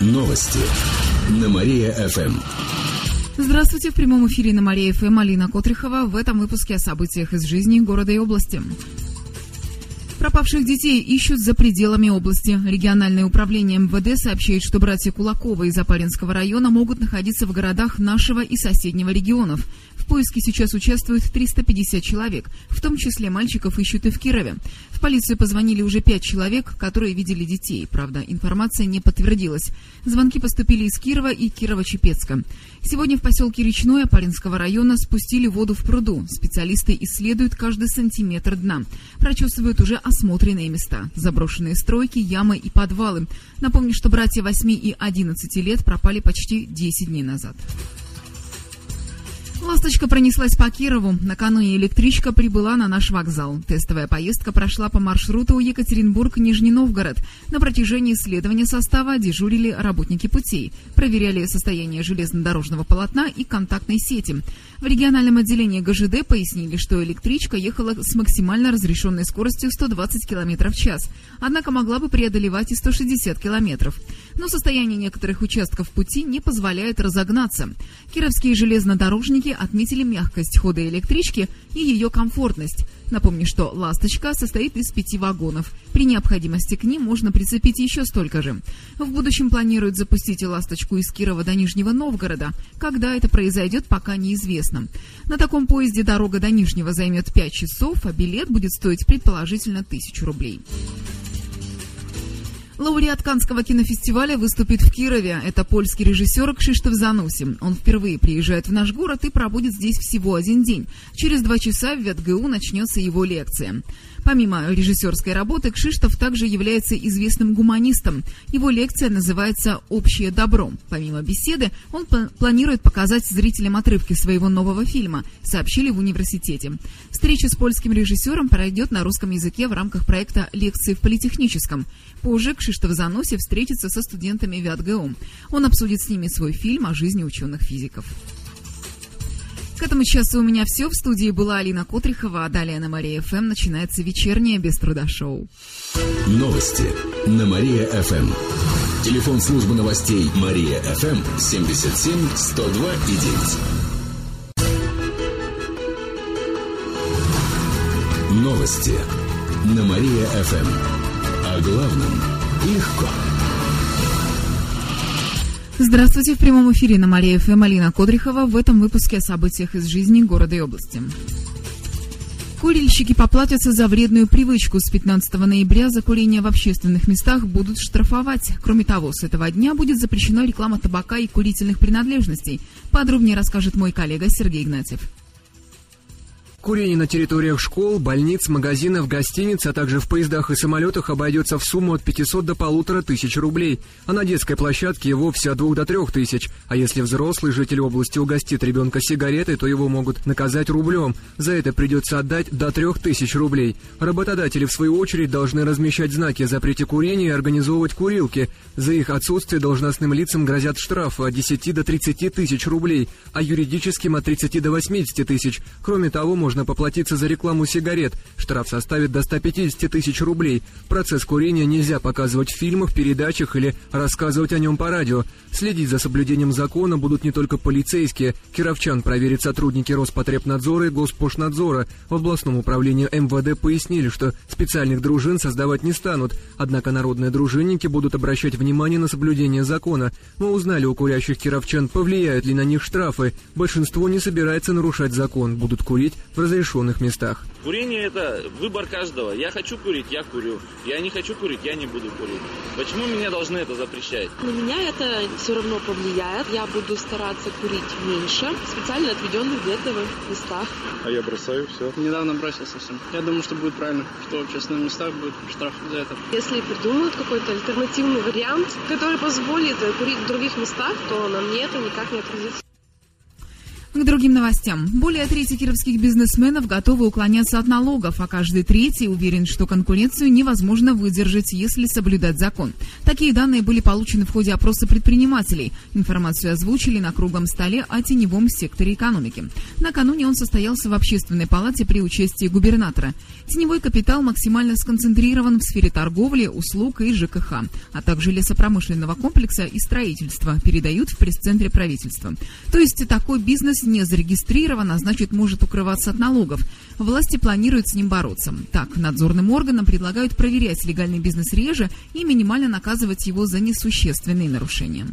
Новости на Мария-ФМ. Здравствуйте, в прямом эфире на Мария-ФМ Алина Котрихова. В этом выпуске о событиях из жизни города и области. Пропавших детей ищут за пределами области. Региональное управление МВД сообщает, что братья Кулакова из Апаринского района могут находиться в городах нашего и соседнего регионов. В поиске сейчас участвуют 350 человек, в том числе мальчиков ищут и в Кирове. В полицию позвонили уже пять человек, которые видели детей. Правда, информация не подтвердилась. Звонки поступили из Кирова и Кирова-Чепецка. Сегодня в поселке Речное Паринского района спустили воду в пруду. Специалисты исследуют каждый сантиметр дна. Прочесывают уже осмотренные места. Заброшенные стройки, ямы и подвалы. Напомню, что братья 8 и 11 лет пропали почти 10 дней назад. Ласточка пронеслась по Кирову. Накануне электричка прибыла на наш вокзал. Тестовая поездка прошла по маршруту Екатеринбург-Нижний Новгород. На протяжении исследования состава дежурили работники путей. Проверяли состояние железнодорожного полотна и контактной сети. В региональном отделении ГЖД пояснили, что электричка ехала с максимально разрешенной скоростью 120 км в час, однако могла бы преодолевать и 160 км. Но состояние некоторых участков пути не позволяет разогнаться. Кировские железнодорожники отметили мягкость хода электрички и ее комфортность. Напомню, что «Ласточка» состоит из пяти вагонов. При необходимости к ним можно прицепить еще столько же. В будущем планируют запустить «Ласточку» из Кирова до Нижнего Новгорода. Когда это произойдет, пока неизвестно. На таком поезде дорога до Нижнего займет 5 часов, а билет будет стоить предположительно тысячу рублей. Лауреат Канского кинофестиваля выступит в Кирове. Это польский режиссер Кшиштоф Зануси. Он впервые приезжает в наш город и пробудет здесь всего один день. Через два часа в ВетГУ начнется его лекция. Помимо режиссерской работы, Кшиштов также является известным гуманистом. Его лекция называется «Общее добро». Помимо беседы, он планирует показать зрителям отрывки своего нового фильма, сообщили в университете. Встреча с польским режиссером пройдет на русском языке в рамках проекта «Лекции в политехническом». Позже Кшиштов Заноси встретится со студентами ВятГУ. Он обсудит с ними свой фильм о жизни ученых-физиков. К этому часу у меня все. В студии была Алина Котрихова, а далее на Мария ФМ начинается вечернее без труда шоу. Новости на Мария ФМ. Телефон службы новостей Мария ФМ 77 102 и 9. Новости на Мария ФМ. О главном легко. Здравствуйте, в прямом эфире на Мария ФМ Алина Кодрихова. В этом выпуске о событиях из жизни города и области. Курильщики поплатятся за вредную привычку. С 15 ноября за курение в общественных местах будут штрафовать. Кроме того, с этого дня будет запрещена реклама табака и курительных принадлежностей. Подробнее расскажет мой коллега Сергей Игнатьев. Курение на территориях школ, больниц, магазинов, гостиниц, а также в поездах и самолетах обойдется в сумму от 500 до полутора тысяч рублей, а на детской площадке и вовсе от 2 до 3 тысяч. А если взрослый житель области угостит ребенка сигаретой, то его могут наказать рублем. За это придется отдать до 3 тысяч рублей. Работодатели, в свою очередь, должны размещать знаки о запрете курения и организовывать курилки. За их отсутствие должностным лицам грозят штрафы от 10 до 30 тысяч рублей, а юридическим от 30 до 80 тысяч. Кроме того, можно можно поплатиться за рекламу сигарет. Штраф составит до 150 тысяч рублей. Процесс курения нельзя показывать в фильмах, передачах или рассказывать о нем по радио. Следить за соблюдением закона будут не только полицейские. Кировчан проверят сотрудники Роспотребнадзора и Госпошнадзора. В областном управлении МВД пояснили, что специальных дружин создавать не станут. Однако народные дружинники будут обращать внимание на соблюдение закона. Мы узнали у курящих кировчан, повлияют ли на них штрафы. Большинство не собирается нарушать закон. Будут курить в разрешенных местах. Курение это выбор каждого. Я хочу курить, я курю. Я не хочу курить, я не буду курить. Почему меня должны это запрещать? На меня это все равно повлияет. Я буду стараться курить меньше, в специально отведенных для этого местах. А я бросаю все. Недавно бросил совсем. Я думаю, что будет правильно, что в общественных местах будет штраф за это. Если придумают какой-то альтернативный вариант, который позволит курить в других местах, то на мне это никак не отразится. К другим новостям. Более трети кировских бизнесменов готовы уклоняться от налогов, а каждый третий уверен, что конкуренцию невозможно выдержать, если соблюдать закон. Такие данные были получены в ходе опроса предпринимателей. Информацию озвучили на круглом столе о теневом секторе экономики. Накануне он состоялся в общественной палате при участии губернатора. Теневой капитал максимально сконцентрирован в сфере торговли, услуг и ЖКХ, а также лесопромышленного комплекса и строительства, передают в пресс-центре правительства. То есть такой бизнес не зарегистрирован, а значит может укрываться от налогов. Власти планируют с ним бороться. Так, надзорным органам предлагают проверять легальный бизнес реже и минимально наказывать его за несущественные нарушения.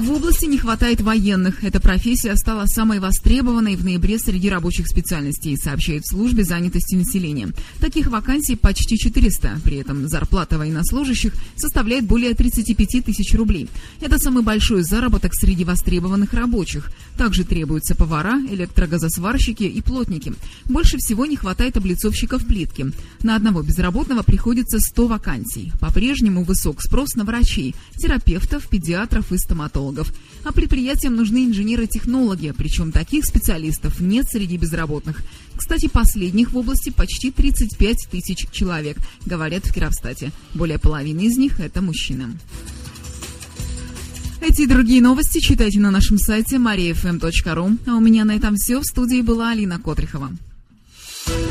В области не хватает военных. Эта профессия стала самой востребованной в ноябре среди рабочих специальностей, сообщает в службе занятости населения. Таких вакансий почти 400. При этом зарплата военнослужащих составляет более 35 тысяч рублей. Это самый большой заработок среди востребованных рабочих. Также требуются повара, электрогазосварщики и плотники. Больше всего не хватает облицовщиков плитки. На одного безработного приходится 100 вакансий. По-прежнему высок спрос на врачей, терапевтов, педиатров и стоматологов технологов. А предприятиям нужны инженеры-технологи, причем таких специалистов нет среди безработных. Кстати, последних в области почти 35 тысяч человек, говорят в Кировстате. Более половины из них – это мужчины. Эти и другие новости читайте на нашем сайте mariafm.ru. А у меня на этом все. В студии была Алина Котрихова.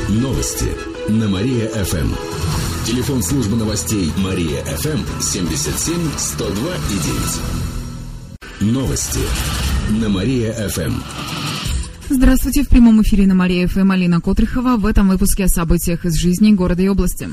Новости на Мария-ФМ. Телефон службы новостей Мария-ФМ 77 102 и 9. Новости на Мария-ФМ. Здравствуйте. В прямом эфире на Мария-ФМ Алина Котрихова. В этом выпуске о событиях из жизни города и области.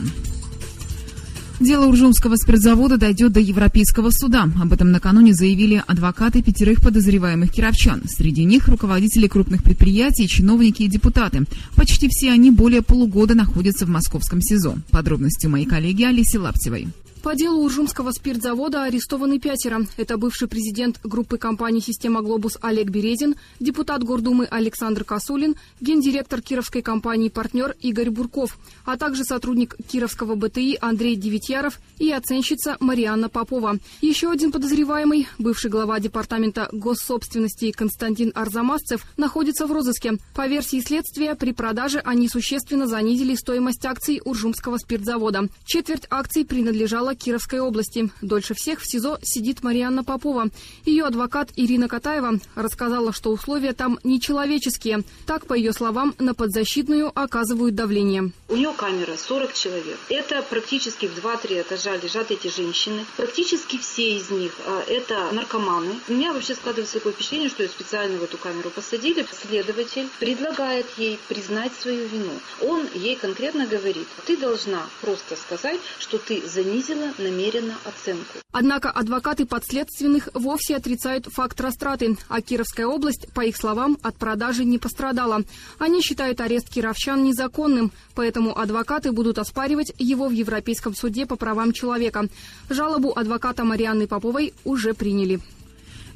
Дело Уржумского спиртзавода дойдет до Европейского суда. Об этом накануне заявили адвокаты пятерых подозреваемых кировчан. Среди них руководители крупных предприятий, чиновники и депутаты. Почти все они более полугода находятся в московском СИЗО. Подробности у моей коллеги Алисы Лаптевой. По делу Уржумского спиртзавода арестованы пятеро. Это бывший президент группы компаний «Система Глобус» Олег Березин, депутат Гордумы Александр Косулин, гендиректор кировской компании «Партнер» Игорь Бурков, а также сотрудник Кировского БТИ Андрей Девятьяров и оценщица Марианна Попова. Еще один подозреваемый, бывший глава департамента госсобственности Константин Арзамасцев, находится в розыске. По версии следствия, при продаже они существенно занизили стоимость акций Уржумского спиртзавода. Четверть акций принадлежала Кировской области. Дольше всех в СИЗО сидит Марианна Попова. Ее адвокат Ирина Катаева рассказала, что условия там нечеловеческие. Так, по ее словам, на подзащитную оказывают давление. У нее камера 40 человек. Это практически в 2-3 этажа лежат эти женщины. Практически все из них а, это наркоманы. У меня вообще складывается такое впечатление, что ее специально в эту камеру посадили. Следователь предлагает ей признать свою вину. Он ей конкретно говорит, ты должна просто сказать, что ты занизила намеренно оценку. Однако адвокаты подследственных вовсе отрицают факт растраты, а Кировская область, по их словам, от продажи не пострадала. Они считают арест кировчан незаконным, поэтому адвокаты будут оспаривать его в Европейском суде по правам человека. Жалобу адвоката Марианны Поповой уже приняли.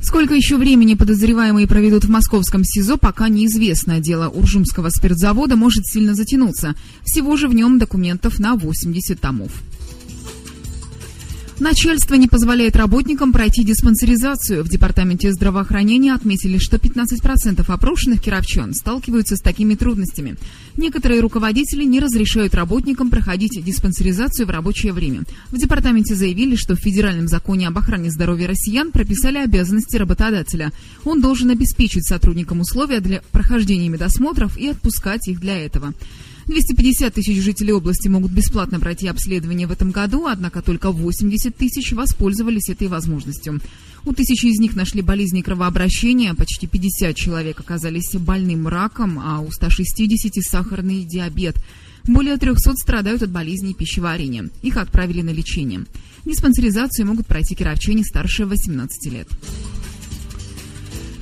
Сколько еще времени подозреваемые проведут в московском СИЗО, пока неизвестно. Дело Уржумского спиртзавода может сильно затянуться. Всего же в нем документов на 80 томов. Начальство не позволяет работникам пройти диспансеризацию. В Департаменте здравоохранения отметили, что 15% опрошенных кировчан сталкиваются с такими трудностями. Некоторые руководители не разрешают работникам проходить диспансеризацию в рабочее время. В департаменте заявили, что в Федеральном законе об охране здоровья россиян прописали обязанности работодателя. Он должен обеспечить сотрудникам условия для прохождения медосмотров и отпускать их для этого. 250 тысяч жителей области могут бесплатно пройти обследование в этом году, однако только 80 тысяч воспользовались этой возможностью. У тысячи из них нашли болезни кровообращения, почти 50 человек оказались больным раком, а у 160 сахарный диабет. Более 300 страдают от болезней пищеварения. Их отправили на лечение. Диспансеризацию могут пройти кировчане старше 18 лет.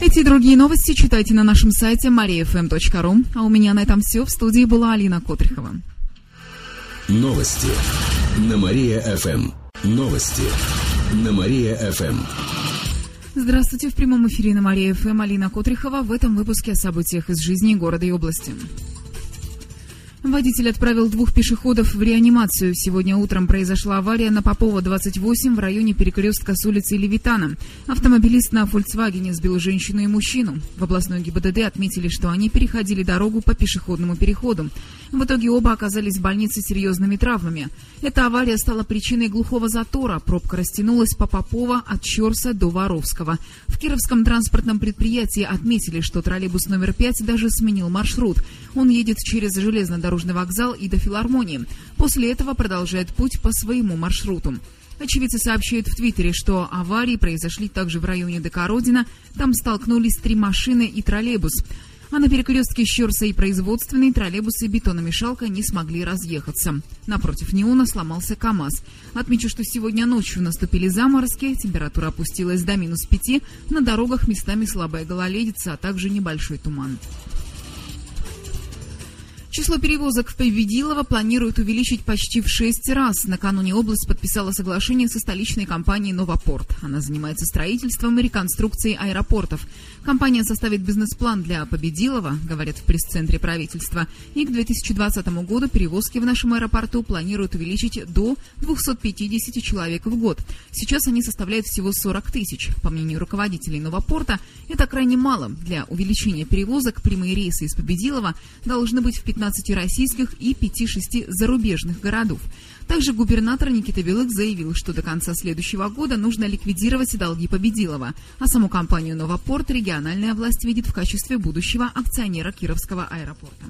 Эти и другие новости читайте на нашем сайте mariafm.ru. А у меня на этом все. В студии была Алина Котрихова. Новости на Мария-ФМ. Новости на Мария-ФМ. Здравствуйте. В прямом эфире на Мария-ФМ Алина Котрихова. В этом выпуске о событиях из жизни города и области. Водитель отправил двух пешеходов в реанимацию. Сегодня утром произошла авария на Попова, 28, в районе перекрестка с улицы Левитана. Автомобилист на «Фольксвагене» сбил женщину и мужчину. В областной ГИБДД отметили, что они переходили дорогу по пешеходному переходу. В итоге оба оказались в больнице с серьезными травмами. Эта авария стала причиной глухого затора. Пробка растянулась по Попова от Чорса до Воровского. В Кировском транспортном предприятии отметили, что троллейбус номер 5 даже сменил маршрут. Он едет через железнодорожный железнодорожный вокзал и до филармонии. После этого продолжает путь по своему маршруту. Очевидцы сообщают в Твиттере, что аварии произошли также в районе Декородина. Там столкнулись три машины и троллейбус. А на перекрестке Щерса и производственный троллейбусы бетономешалка не смогли разъехаться. Напротив неона сломался КАМАЗ. Отмечу, что сегодня ночью наступили заморозки, температура опустилась до минус пяти, на дорогах местами слабая гололедица, а также небольшой туман. Число перевозок в Победилово планируют увеличить почти в шесть раз. Накануне область подписала соглашение со столичной компанией «Новопорт». Она занимается строительством и реконструкцией аэропортов. Компания составит бизнес-план для Победилова, говорят в пресс-центре правительства. И к 2020 году перевозки в нашем аэропорту планируют увеличить до 250 человек в год. Сейчас они составляют всего 40 тысяч. По мнению руководителей Новопорта, это крайне мало. Для увеличения перевозок прямые рейсы из Победилова должны быть в 15 15 российских и 5-6 зарубежных городов. Также губернатор Никита Белых заявил, что до конца следующего года нужно ликвидировать долги Победилова, а саму компанию «Новопорт» региональная власть видит в качестве будущего акционера Кировского аэропорта.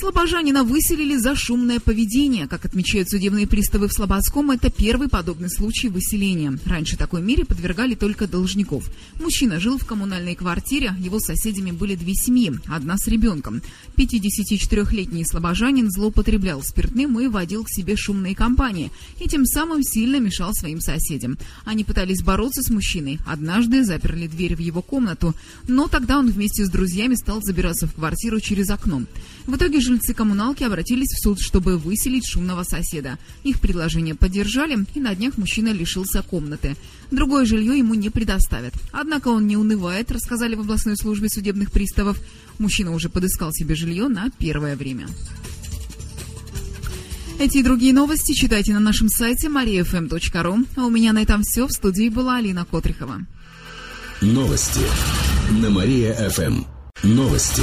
Слобожанина выселили за шумное поведение. Как отмечают судебные приставы в Слободском, это первый подобный случай выселения. Раньше такой мере подвергали только должников. Мужчина жил в коммунальной квартире, его соседями были две семьи, одна с ребенком. 54-летний слобожанин злоупотреблял спиртным и водил к себе шумные компании, и тем самым сильно мешал своим соседям. Они пытались бороться с мужчиной. Однажды заперли дверь в его комнату, но тогда он вместе с друзьями стал забираться в квартиру через окно. В итоге жильцы коммуналки обратились в суд, чтобы выселить шумного соседа. Их предложение поддержали, и на днях мужчина лишился комнаты. Другое жилье ему не предоставят. Однако он не унывает, рассказали в областной службе судебных приставов. Мужчина уже подыскал себе жилье на первое время. Эти и другие новости читайте на нашем сайте mariafm.ru. А у меня на этом все. В студии была Алина Котрихова. Новости на Мария-ФМ. Новости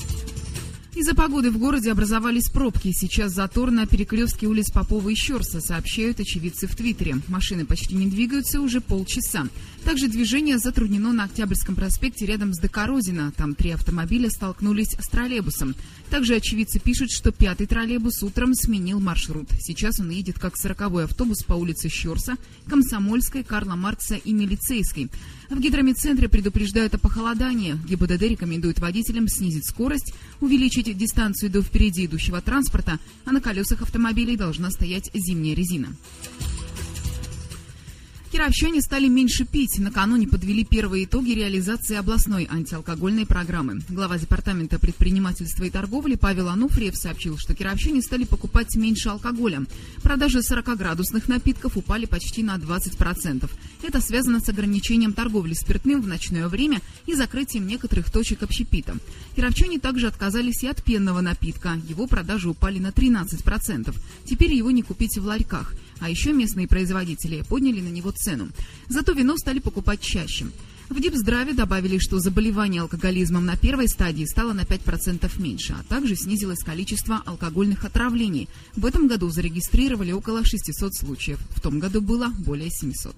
Из-за погоды в городе образовались пробки. Сейчас затор на перекрестке улиц Попова и Щерса, сообщают очевидцы в Твиттере. Машины почти не двигаются уже полчаса. Также движение затруднено на Октябрьском проспекте рядом с Декорозино. Там три автомобиля столкнулись с троллейбусом. Также очевидцы пишут, что пятый троллейбус утром сменил маршрут. Сейчас он едет как сороковой автобус по улице Щерса, Комсомольской, Карла Маркса и Милицейской. В гидромедцентре предупреждают о похолодании. ГИБДД рекомендует водителям снизить скорость, увеличить дистанцию до впереди идущего транспорта, а на колесах автомобилей должна стоять зимняя резина. Кировчане стали меньше пить. Накануне подвели первые итоги реализации областной антиалкогольной программы. Глава Департамента предпринимательства и торговли Павел Ануфриев сообщил, что кировчане стали покупать меньше алкоголя. Продажи 40-градусных напитков упали почти на 20%. Это связано с ограничением торговли спиртным в ночное время и закрытием некоторых точек общепита. Кировчане также отказались и от пенного напитка. Его продажи упали на 13%. Теперь его не купить в ларьках. А еще местные производители подняли на него цену. Зато вино стали покупать чаще. В Дипздраве добавили, что заболевание алкоголизмом на первой стадии стало на 5% меньше, а также снизилось количество алкогольных отравлений. В этом году зарегистрировали около 600 случаев. В том году было более 700.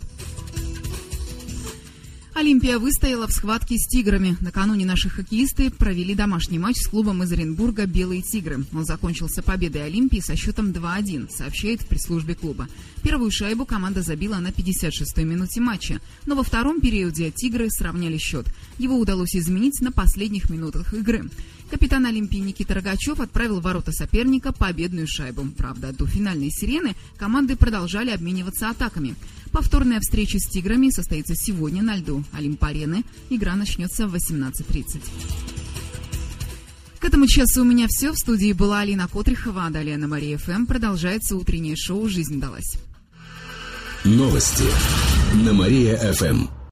Олимпия выстояла в схватке с «Тиграми». Накануне наши хоккеисты провели домашний матч с клубом из Оренбурга «Белые тигры». Он закончился победой Олимпии со счетом 2-1, сообщает в пресс-службе клуба. Первую шайбу команда забила на 56-й минуте матча, но во втором периоде «Тигры» сравняли счет. Его удалось изменить на последних минутах игры. Капитан Олимпии Никита Рогачев отправил в ворота соперника победную шайбу. Правда, до финальной сирены команды продолжали обмениваться атаками. Повторная встреча с «Тиграми» состоится сегодня на льду Олимп-арены. Игра начнется в 18.30. К этому часу у меня все. В студии была Алина Котрихова, а далее на Мария ФМ продолжается утреннее шоу «Жизнь далась». Новости на Мария-ФМ.